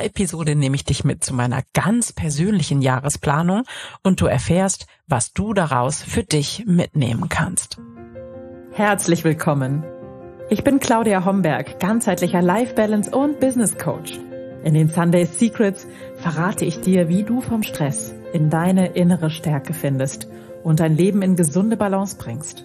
dieser Episode nehme ich dich mit zu meiner ganz persönlichen Jahresplanung und du erfährst, was du daraus für dich mitnehmen kannst. Herzlich willkommen. Ich bin Claudia Homberg, ganzheitlicher Life Balance und Business Coach. In den Sunday Secrets verrate ich dir, wie du vom Stress in deine innere Stärke findest und dein Leben in gesunde Balance bringst.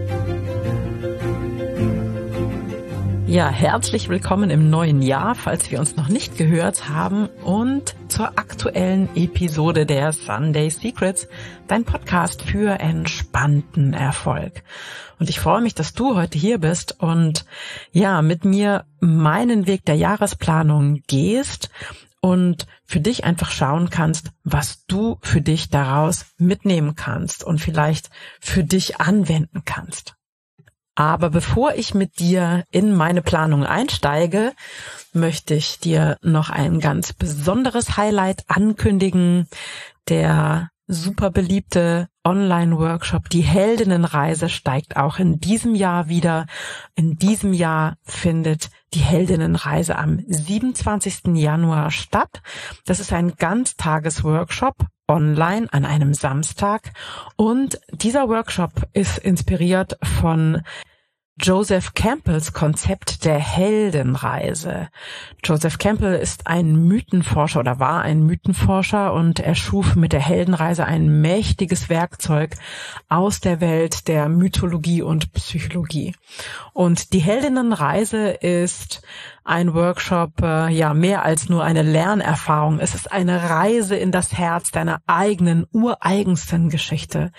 Ja, herzlich willkommen im neuen Jahr, falls wir uns noch nicht gehört haben und zur aktuellen Episode der Sunday Secrets, dein Podcast für entspannten Erfolg. Und ich freue mich, dass du heute hier bist und ja, mit mir meinen Weg der Jahresplanung gehst und für dich einfach schauen kannst, was du für dich daraus mitnehmen kannst und vielleicht für dich anwenden kannst. Aber bevor ich mit dir in meine Planung einsteige, möchte ich dir noch ein ganz besonderes Highlight ankündigen. Der super beliebte Online-Workshop Die Heldinnenreise steigt auch in diesem Jahr wieder. In diesem Jahr findet die Heldinnenreise am 27. Januar statt. Das ist ein Ganztages-Workshop online an einem Samstag. Und dieser Workshop ist inspiriert von Joseph Campbells Konzept der Heldenreise. Joseph Campbell ist ein Mythenforscher oder war ein Mythenforscher und er schuf mit der Heldenreise ein mächtiges Werkzeug aus der Welt der Mythologie und Psychologie. Und die Heldinnenreise ist ein Workshop, äh, ja, mehr als nur eine Lernerfahrung. Es ist eine Reise in das Herz deiner eigenen, ureigensten Geschichte.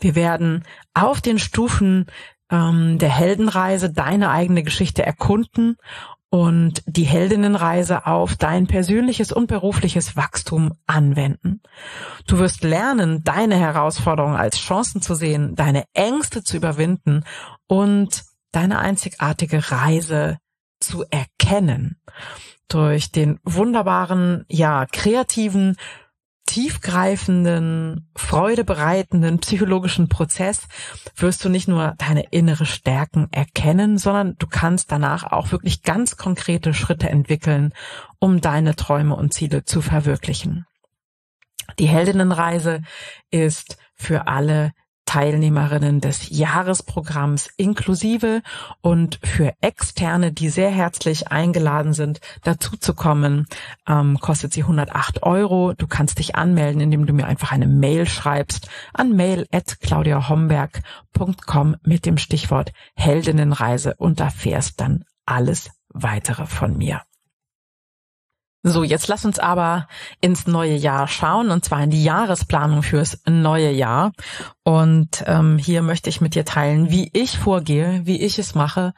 Wir werden auf den Stufen ähm, der Heldenreise deine eigene Geschichte erkunden und die Heldinnenreise auf dein persönliches und berufliches Wachstum anwenden. Du wirst lernen, deine Herausforderungen als Chancen zu sehen, deine Ängste zu überwinden und deine einzigartige Reise zu erkennen. Durch den wunderbaren, ja, kreativen, tiefgreifenden, freudebereitenden psychologischen Prozess wirst du nicht nur deine innere Stärken erkennen, sondern du kannst danach auch wirklich ganz konkrete Schritte entwickeln, um deine Träume und Ziele zu verwirklichen. Die Heldinnenreise ist für alle Teilnehmerinnen des Jahresprogramms inklusive und für Externe, die sehr herzlich eingeladen sind, dazu zu kommen, ähm, kostet sie 108 Euro. Du kannst dich anmelden, indem du mir einfach eine Mail schreibst an mail@claudiahomberg.com mit dem Stichwort Heldinnenreise und erfährst dann alles weitere von mir. So, jetzt lass uns aber ins neue Jahr schauen, und zwar in die Jahresplanung fürs neue Jahr. Und ähm, hier möchte ich mit dir teilen, wie ich vorgehe, wie ich es mache.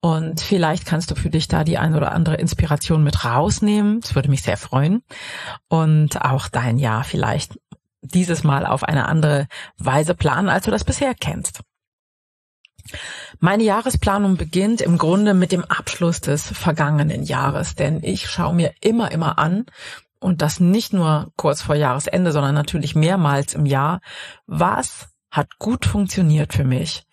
Und vielleicht kannst du für dich da die ein oder andere Inspiration mit rausnehmen. Das würde mich sehr freuen. Und auch dein Jahr vielleicht dieses Mal auf eine andere Weise planen, als du das bisher kennst. Meine Jahresplanung beginnt im Grunde mit dem Abschluss des vergangenen Jahres, denn ich schaue mir immer, immer an, und das nicht nur kurz vor Jahresende, sondern natürlich mehrmals im Jahr, was hat gut funktioniert für mich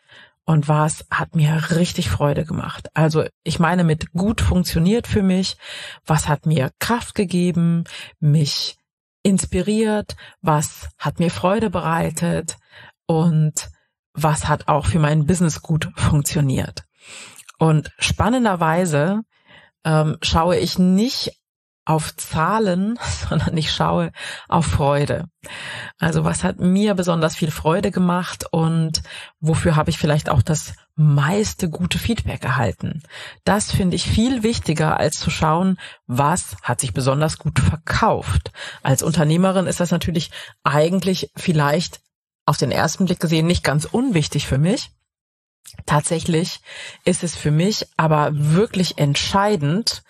und was hat mir richtig Freude gemacht. Also ich meine mit gut funktioniert für mich, was hat mir Kraft gegeben, mich inspiriert, was hat mir Freude bereitet und was hat auch für mein Business gut funktioniert. Und spannenderweise ähm, schaue ich nicht auf Zahlen, sondern ich schaue auf Freude. Also was hat mir besonders viel Freude gemacht und wofür habe ich vielleicht auch das meiste gute Feedback erhalten. Das finde ich viel wichtiger, als zu schauen, was hat sich besonders gut verkauft. Als Unternehmerin ist das natürlich eigentlich vielleicht auf den ersten Blick gesehen nicht ganz unwichtig für mich. Tatsächlich ist es für mich aber wirklich entscheidend,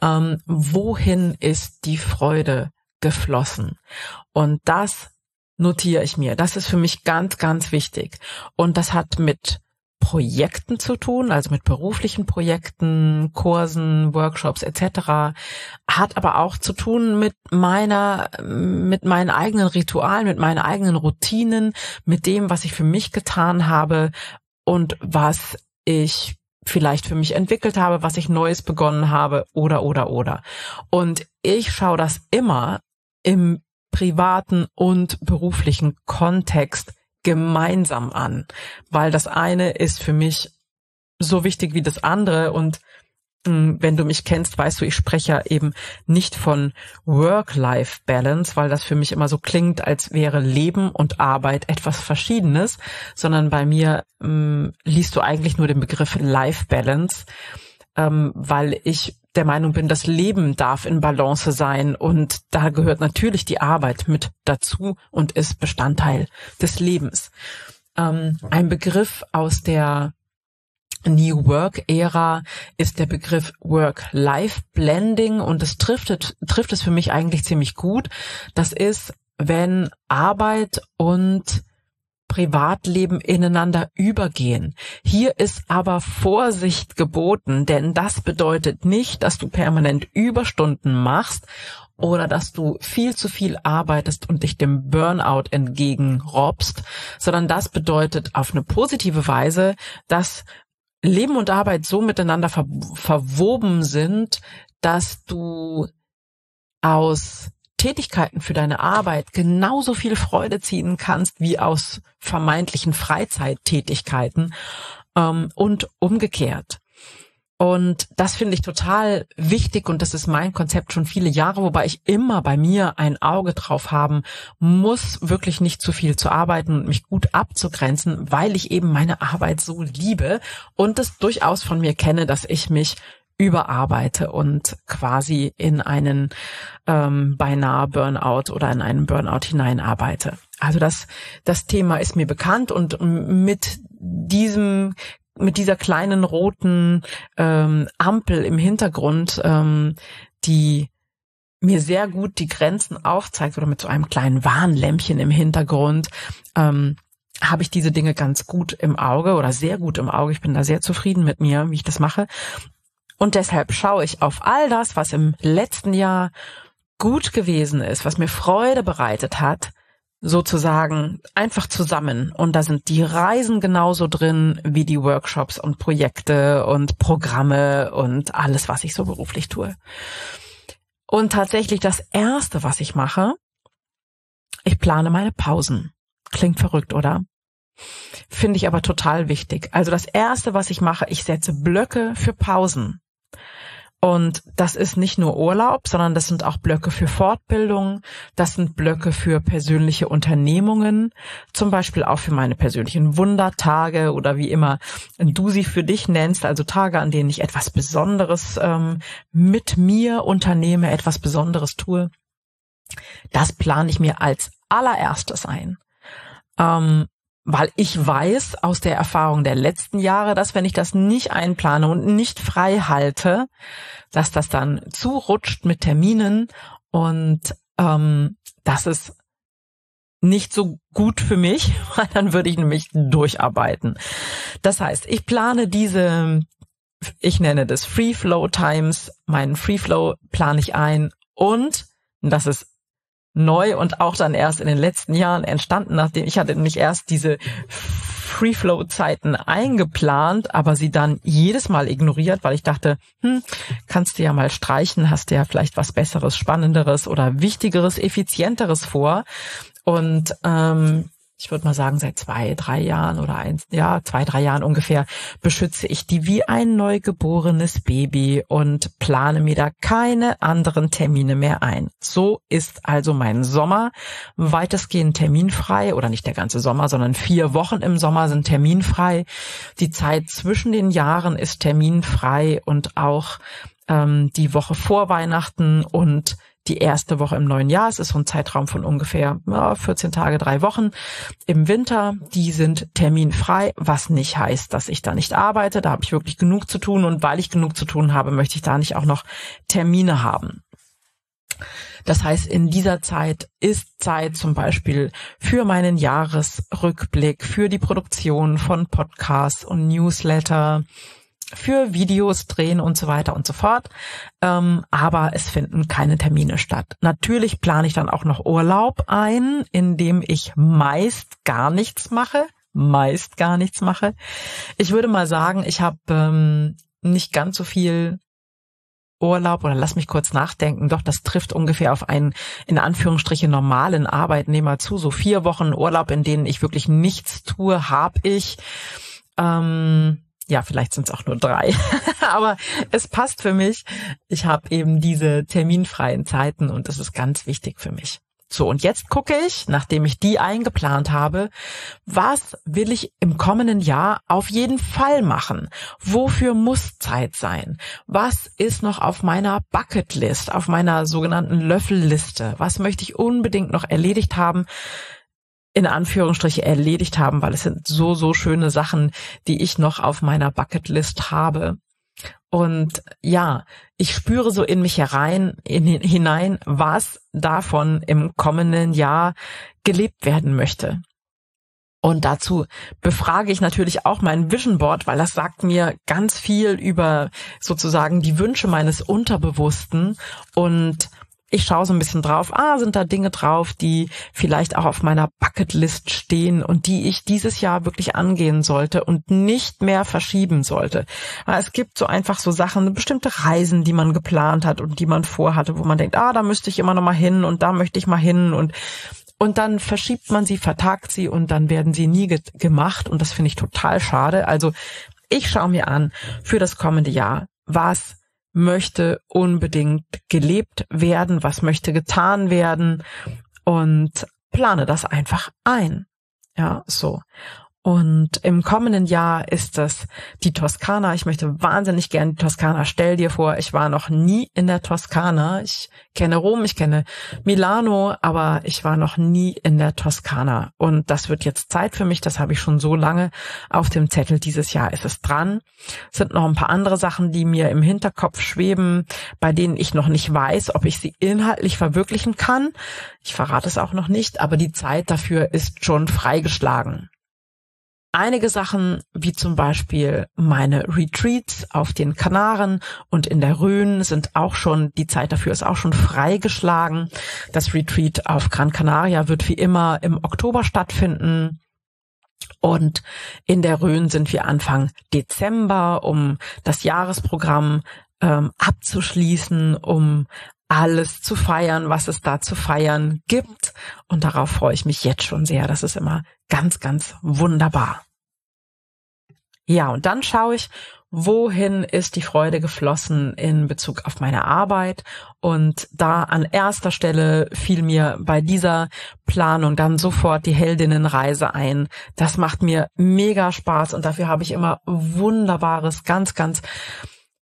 ähm, wohin ist die Freude geflossen. Und das notiere ich mir. Das ist für mich ganz, ganz wichtig. Und das hat mit Projekten zu tun, also mit beruflichen Projekten, Kursen, Workshops etc. Hat aber auch zu tun mit meiner, mit meinen eigenen Ritualen, mit meinen eigenen Routinen, mit dem, was ich für mich getan habe und was ich vielleicht für mich entwickelt habe, was ich Neues begonnen habe oder oder oder. Und ich schaue das immer im privaten und beruflichen Kontext gemeinsam an, weil das eine ist für mich so wichtig wie das andere und hm, wenn du mich kennst, weißt du, ich spreche ja eben nicht von Work-Life-Balance, weil das für mich immer so klingt, als wäre Leben und Arbeit etwas Verschiedenes, sondern bei mir ähm, liest du eigentlich nur den Begriff Life-Balance, ähm, weil ich der Meinung bin, das Leben darf in Balance sein und da gehört natürlich die Arbeit mit dazu und ist Bestandteil des Lebens. Ähm, ein Begriff aus der New Work Ära ist der Begriff Work-Life Blending und es trifft, trifft es für mich eigentlich ziemlich gut. Das ist, wenn Arbeit und Privatleben ineinander übergehen. Hier ist aber Vorsicht geboten, denn das bedeutet nicht, dass du permanent Überstunden machst oder dass du viel zu viel arbeitest und dich dem Burnout entgegenrobst, sondern das bedeutet auf eine positive Weise, dass Leben und Arbeit so miteinander ver verwoben sind, dass du aus Tätigkeiten für deine Arbeit genauso viel Freude ziehen kannst wie aus vermeintlichen Freizeittätigkeiten ähm, und umgekehrt. Und das finde ich total wichtig und das ist mein Konzept schon viele Jahre, wobei ich immer bei mir ein Auge drauf haben muss, wirklich nicht zu viel zu arbeiten und mich gut abzugrenzen, weil ich eben meine Arbeit so liebe und es durchaus von mir kenne, dass ich mich überarbeite und quasi in einen ähm, beinahe Burnout oder in einen Burnout hineinarbeite. Also das, das Thema ist mir bekannt und mit diesem mit dieser kleinen roten ähm, Ampel im Hintergrund, ähm, die mir sehr gut die Grenzen aufzeigt oder mit so einem kleinen Warnlämpchen im Hintergrund, ähm, habe ich diese Dinge ganz gut im Auge oder sehr gut im Auge. Ich bin da sehr zufrieden mit mir, wie ich das mache. Und deshalb schaue ich auf all das, was im letzten Jahr gut gewesen ist, was mir Freude bereitet hat, sozusagen einfach zusammen. Und da sind die Reisen genauso drin wie die Workshops und Projekte und Programme und alles, was ich so beruflich tue. Und tatsächlich das Erste, was ich mache, ich plane meine Pausen. Klingt verrückt, oder? Finde ich aber total wichtig. Also das Erste, was ich mache, ich setze Blöcke für Pausen. Und das ist nicht nur Urlaub, sondern das sind auch Blöcke für Fortbildung, das sind Blöcke für persönliche Unternehmungen, zum Beispiel auch für meine persönlichen Wundertage oder wie immer du sie für dich nennst, also Tage, an denen ich etwas Besonderes ähm, mit mir unternehme, etwas Besonderes tue. Das plane ich mir als allererstes ein. Ähm, weil ich weiß aus der Erfahrung der letzten Jahre, dass wenn ich das nicht einplane und nicht frei halte, dass das dann zurutscht mit Terminen und ähm, das ist nicht so gut für mich, weil dann würde ich nämlich durcharbeiten. Das heißt, ich plane diese, ich nenne das Free Flow Times, meinen Free Flow plane ich ein und das ist neu und auch dann erst in den letzten Jahren entstanden, nachdem ich hatte nämlich erst diese Free-Flow-Zeiten eingeplant, aber sie dann jedes Mal ignoriert, weil ich dachte, hm, kannst du ja mal streichen, hast du ja vielleicht was Besseres, Spannenderes oder Wichtigeres, Effizienteres vor. Und ähm, ich würde mal sagen, seit zwei, drei Jahren oder eins, ja, zwei, drei Jahren ungefähr, beschütze ich die wie ein neugeborenes Baby und plane mir da keine anderen Termine mehr ein. So ist also mein Sommer weitestgehend terminfrei oder nicht der ganze Sommer, sondern vier Wochen im Sommer sind terminfrei. Die Zeit zwischen den Jahren ist terminfrei und auch ähm, die Woche vor Weihnachten und die erste Woche im neuen Jahr. Es ist so ein Zeitraum von ungefähr ja, 14 Tage, drei Wochen im Winter. Die sind terminfrei, was nicht heißt, dass ich da nicht arbeite. Da habe ich wirklich genug zu tun und weil ich genug zu tun habe, möchte ich da nicht auch noch Termine haben. Das heißt, in dieser Zeit ist Zeit zum Beispiel für meinen Jahresrückblick, für die Produktion von Podcasts und Newsletter, für Videos drehen und so weiter und so fort. Ähm, aber es finden keine Termine statt. Natürlich plane ich dann auch noch Urlaub ein, in dem ich meist gar nichts mache. Meist gar nichts mache. Ich würde mal sagen, ich habe ähm, nicht ganz so viel Urlaub oder lass mich kurz nachdenken. Doch, das trifft ungefähr auf einen in Anführungsstriche normalen Arbeitnehmer zu. So vier Wochen Urlaub, in denen ich wirklich nichts tue, habe ich. Ähm, ja, vielleicht sind es auch nur drei, aber es passt für mich. Ich habe eben diese terminfreien Zeiten und das ist ganz wichtig für mich. So, und jetzt gucke ich, nachdem ich die eingeplant habe, was will ich im kommenden Jahr auf jeden Fall machen? Wofür muss Zeit sein? Was ist noch auf meiner Bucketlist, auf meiner sogenannten Löffelliste? Was möchte ich unbedingt noch erledigt haben? In Anführungsstriche erledigt haben, weil es sind so, so schöne Sachen, die ich noch auf meiner Bucketlist habe. Und ja, ich spüre so in mich herein, in, hinein, was davon im kommenden Jahr gelebt werden möchte. Und dazu befrage ich natürlich auch mein Vision Board, weil das sagt mir ganz viel über sozusagen die Wünsche meines Unterbewussten und ich schaue so ein bisschen drauf, ah, sind da Dinge drauf, die vielleicht auch auf meiner Bucketlist stehen und die ich dieses Jahr wirklich angehen sollte und nicht mehr verschieben sollte. Es gibt so einfach so Sachen, bestimmte Reisen, die man geplant hat und die man vorhatte, wo man denkt, ah, da müsste ich immer noch mal hin und da möchte ich mal hin und und dann verschiebt man sie, vertagt sie und dann werden sie nie ge gemacht und das finde ich total schade. Also ich schaue mir an für das kommende Jahr, was möchte unbedingt gelebt werden, was möchte getan werden und plane das einfach ein. Ja, so. Und im kommenden Jahr ist das die Toskana. Ich möchte wahnsinnig gerne die Toskana. Stell dir vor, ich war noch nie in der Toskana. Ich kenne Rom, ich kenne Milano, aber ich war noch nie in der Toskana. Und das wird jetzt Zeit für mich. Das habe ich schon so lange auf dem Zettel. Dieses Jahr ist es dran. Es sind noch ein paar andere Sachen, die mir im Hinterkopf schweben, bei denen ich noch nicht weiß, ob ich sie inhaltlich verwirklichen kann. Ich verrate es auch noch nicht, aber die Zeit dafür ist schon freigeschlagen. Einige Sachen, wie zum Beispiel meine Retreats auf den Kanaren und in der Rhön, sind auch schon, die Zeit dafür ist auch schon freigeschlagen. Das Retreat auf Gran Canaria wird wie immer im Oktober stattfinden. Und in der Rhön sind wir Anfang Dezember, um das Jahresprogramm ähm, abzuschließen, um alles zu feiern, was es da zu feiern gibt. Und darauf freue ich mich jetzt schon sehr. Das ist immer ganz, ganz wunderbar. Ja, und dann schaue ich, wohin ist die Freude geflossen in Bezug auf meine Arbeit. Und da an erster Stelle fiel mir bei dieser Planung dann sofort die Heldinnenreise ein. Das macht mir mega Spaß und dafür habe ich immer wunderbares, ganz, ganz,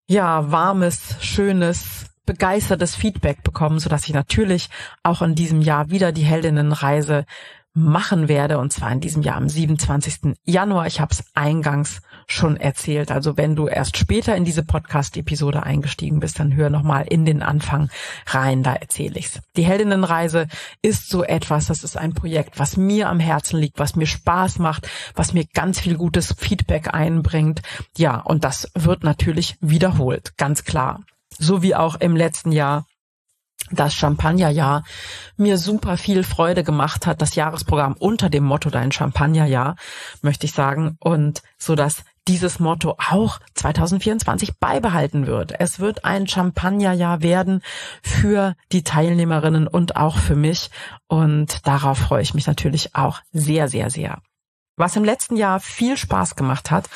ja, warmes, schönes, begeistertes Feedback bekommen, so dass ich natürlich auch in diesem Jahr wieder die Heldinnenreise machen werde und zwar in diesem Jahr am 27. Januar. Ich habe es eingangs schon erzählt. Also wenn du erst später in diese Podcast-Episode eingestiegen bist, dann hör nochmal in den Anfang rein, da erzähle ich's. Die Heldinnenreise ist so etwas, das ist ein Projekt, was mir am Herzen liegt, was mir Spaß macht, was mir ganz viel gutes Feedback einbringt. Ja, und das wird natürlich wiederholt, ganz klar so wie auch im letzten Jahr das Champagnerjahr mir super viel Freude gemacht hat, das Jahresprogramm unter dem Motto Dein Champagnerjahr, möchte ich sagen, und so dass dieses Motto auch 2024 beibehalten wird. Es wird ein Champagnerjahr werden für die Teilnehmerinnen und auch für mich und darauf freue ich mich natürlich auch sehr, sehr, sehr. Was im letzten Jahr viel Spaß gemacht hat,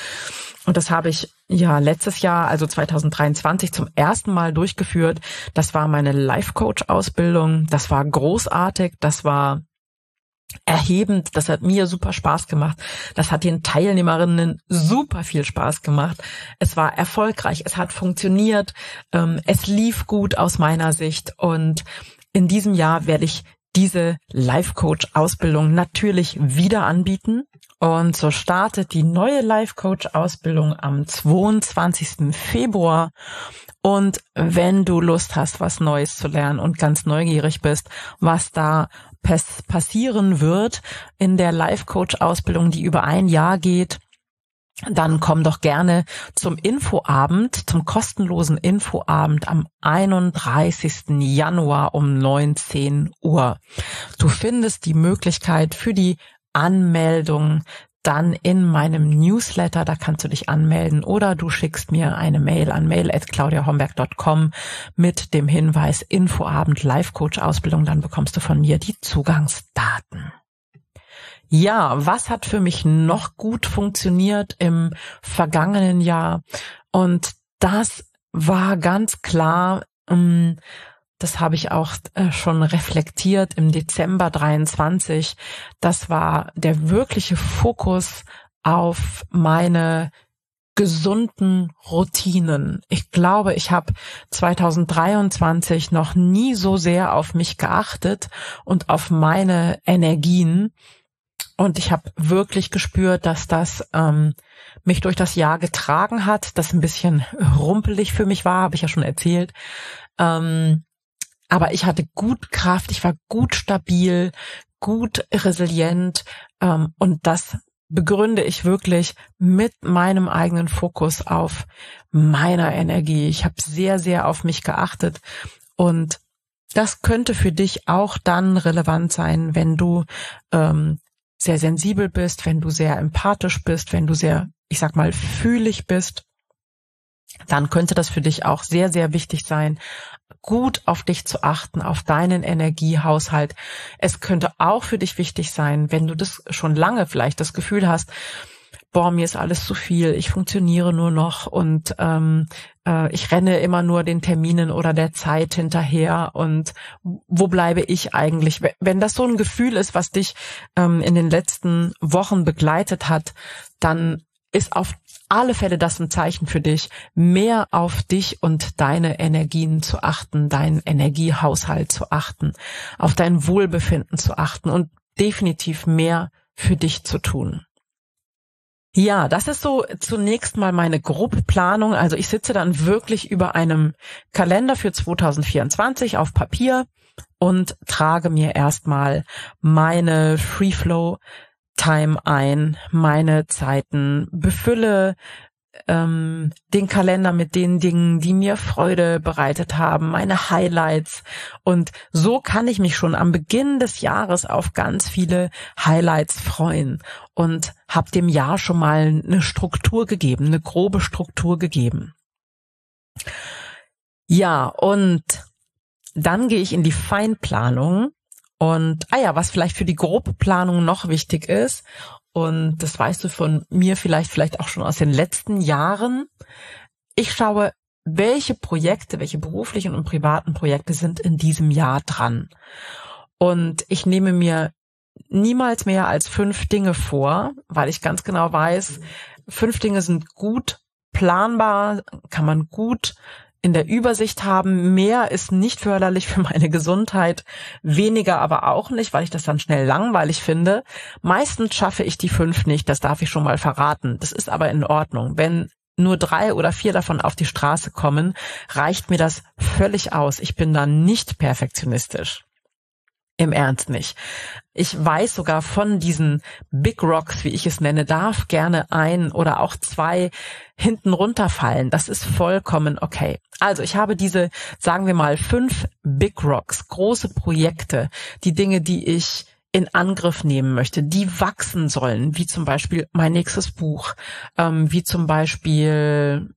und das habe ich ja letztes Jahr, also 2023, zum ersten Mal durchgeführt. Das war meine Life-Coach-Ausbildung. Das war großartig. Das war erhebend. Das hat mir super Spaß gemacht. Das hat den Teilnehmerinnen super viel Spaß gemacht. Es war erfolgreich. Es hat funktioniert. Ähm, es lief gut aus meiner Sicht. Und in diesem Jahr werde ich diese Life Coach Ausbildung natürlich wieder anbieten Und so startet die neue Life Coach Ausbildung am 22. Februar. Und wenn du Lust hast, was Neues zu lernen und ganz neugierig bist, was da passieren wird in der Life Coach Ausbildung, die über ein Jahr geht, dann komm doch gerne zum Infoabend, zum kostenlosen Infoabend am 31. Januar um 19 Uhr. Du findest die Möglichkeit für die Anmeldung dann in meinem Newsletter, da kannst du dich anmelden oder du schickst mir eine Mail an mail@claudiahomberg.com mit dem Hinweis Infoabend Life Coach Ausbildung, dann bekommst du von mir die Zugangsdaten. Ja, was hat für mich noch gut funktioniert im vergangenen Jahr? Und das war ganz klar, ähm, das habe ich auch äh, schon reflektiert im Dezember 23. Das war der wirkliche Fokus auf meine gesunden Routinen. Ich glaube, ich habe 2023 noch nie so sehr auf mich geachtet und auf meine Energien und ich habe wirklich gespürt, dass das ähm, mich durch das Jahr getragen hat, das ein bisschen rumpelig für mich war, habe ich ja schon erzählt. Ähm, aber ich hatte gut Kraft, ich war gut stabil, gut resilient ähm, und das begründe ich wirklich mit meinem eigenen Fokus auf meiner Energie. Ich habe sehr, sehr auf mich geachtet und das könnte für dich auch dann relevant sein, wenn du ähm, sehr sensibel bist, wenn du sehr empathisch bist, wenn du sehr, ich sag mal, fühlig bist, dann könnte das für dich auch sehr, sehr wichtig sein, gut auf dich zu achten, auf deinen Energiehaushalt. Es könnte auch für dich wichtig sein, wenn du das schon lange vielleicht das Gefühl hast, boah, mir ist alles zu viel, ich funktioniere nur noch und ähm, äh, ich renne immer nur den Terminen oder der Zeit hinterher und wo bleibe ich eigentlich? Wenn das so ein Gefühl ist, was dich ähm, in den letzten Wochen begleitet hat, dann ist auf alle Fälle das ein Zeichen für dich, mehr auf dich und deine Energien zu achten, deinen Energiehaushalt zu achten, auf dein Wohlbefinden zu achten und definitiv mehr für dich zu tun. Ja, das ist so zunächst mal meine Grobplanung. Also ich sitze dann wirklich über einem Kalender für 2024 auf Papier und trage mir erstmal meine Free Flow Time ein, meine Zeiten, befülle ähm, den Kalender mit den Dingen, die mir Freude bereitet haben, meine Highlights. Und so kann ich mich schon am Beginn des Jahres auf ganz viele Highlights freuen und habe dem Jahr schon mal eine Struktur gegeben, eine grobe Struktur gegeben. Ja, und dann gehe ich in die Feinplanung und, ah ja, was vielleicht für die Grobplanung noch wichtig ist, und das weißt du von mir vielleicht, vielleicht auch schon aus den letzten Jahren. Ich schaue, welche Projekte, welche beruflichen und privaten Projekte sind in diesem Jahr dran. Und ich nehme mir niemals mehr als fünf Dinge vor, weil ich ganz genau weiß, fünf Dinge sind gut planbar, kann man gut in der Übersicht haben. Mehr ist nicht förderlich für meine Gesundheit, weniger aber auch nicht, weil ich das dann schnell langweilig finde. Meistens schaffe ich die fünf nicht, das darf ich schon mal verraten. Das ist aber in Ordnung. Wenn nur drei oder vier davon auf die Straße kommen, reicht mir das völlig aus. Ich bin dann nicht perfektionistisch. Im Ernst nicht. Ich weiß sogar von diesen Big Rocks, wie ich es nenne, darf gerne ein oder auch zwei hinten runterfallen. Das ist vollkommen okay. Also ich habe diese, sagen wir mal, fünf Big Rocks, große Projekte, die Dinge, die ich in Angriff nehmen möchte, die wachsen sollen, wie zum Beispiel mein nächstes Buch, ähm, wie zum Beispiel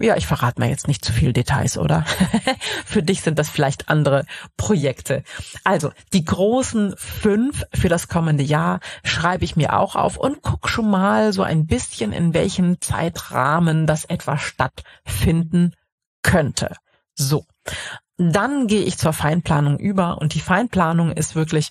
ja, ich verrate mir jetzt nicht zu viel Details, oder? für dich sind das vielleicht andere Projekte. Also, die großen fünf für das kommende Jahr schreibe ich mir auch auf und guck schon mal so ein bisschen, in welchem Zeitrahmen das etwa stattfinden könnte. So. Dann gehe ich zur Feinplanung über und die Feinplanung ist wirklich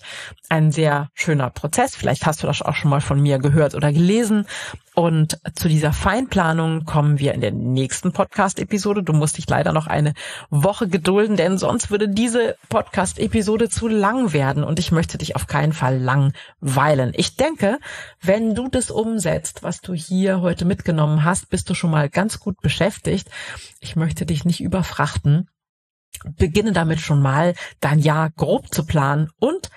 ein sehr schöner Prozess. Vielleicht hast du das auch schon mal von mir gehört oder gelesen. Und zu dieser Feinplanung kommen wir in der nächsten Podcast-Episode. Du musst dich leider noch eine Woche gedulden, denn sonst würde diese Podcast-Episode zu lang werden und ich möchte dich auf keinen Fall langweilen. Ich denke, wenn du das umsetzt, was du hier heute mitgenommen hast, bist du schon mal ganz gut beschäftigt. Ich möchte dich nicht überfrachten beginne damit schon mal dein Jahr grob zu planen und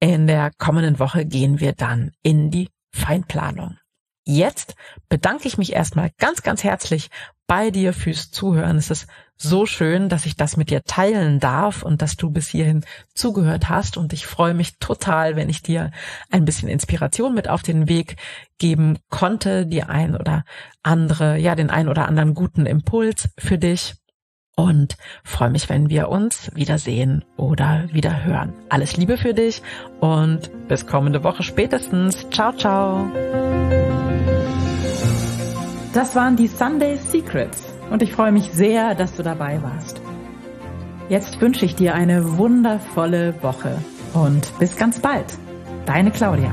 in der kommenden Woche gehen wir dann in die Feinplanung. Jetzt bedanke ich mich erstmal ganz, ganz herzlich bei dir fürs Zuhören. Es ist so schön, dass ich das mit dir teilen darf und dass du bis hierhin zugehört hast. Und ich freue mich total, wenn ich dir ein bisschen Inspiration mit auf den Weg geben konnte, die ein oder andere, ja, den ein oder anderen guten Impuls für dich und freue mich, wenn wir uns wiedersehen oder wieder hören. Alles Liebe für dich und bis kommende Woche spätestens. Ciao, ciao. Das waren die Sunday Secrets und ich freue mich sehr, dass du dabei warst. Jetzt wünsche ich dir eine wundervolle Woche und bis ganz bald. Deine Claudia.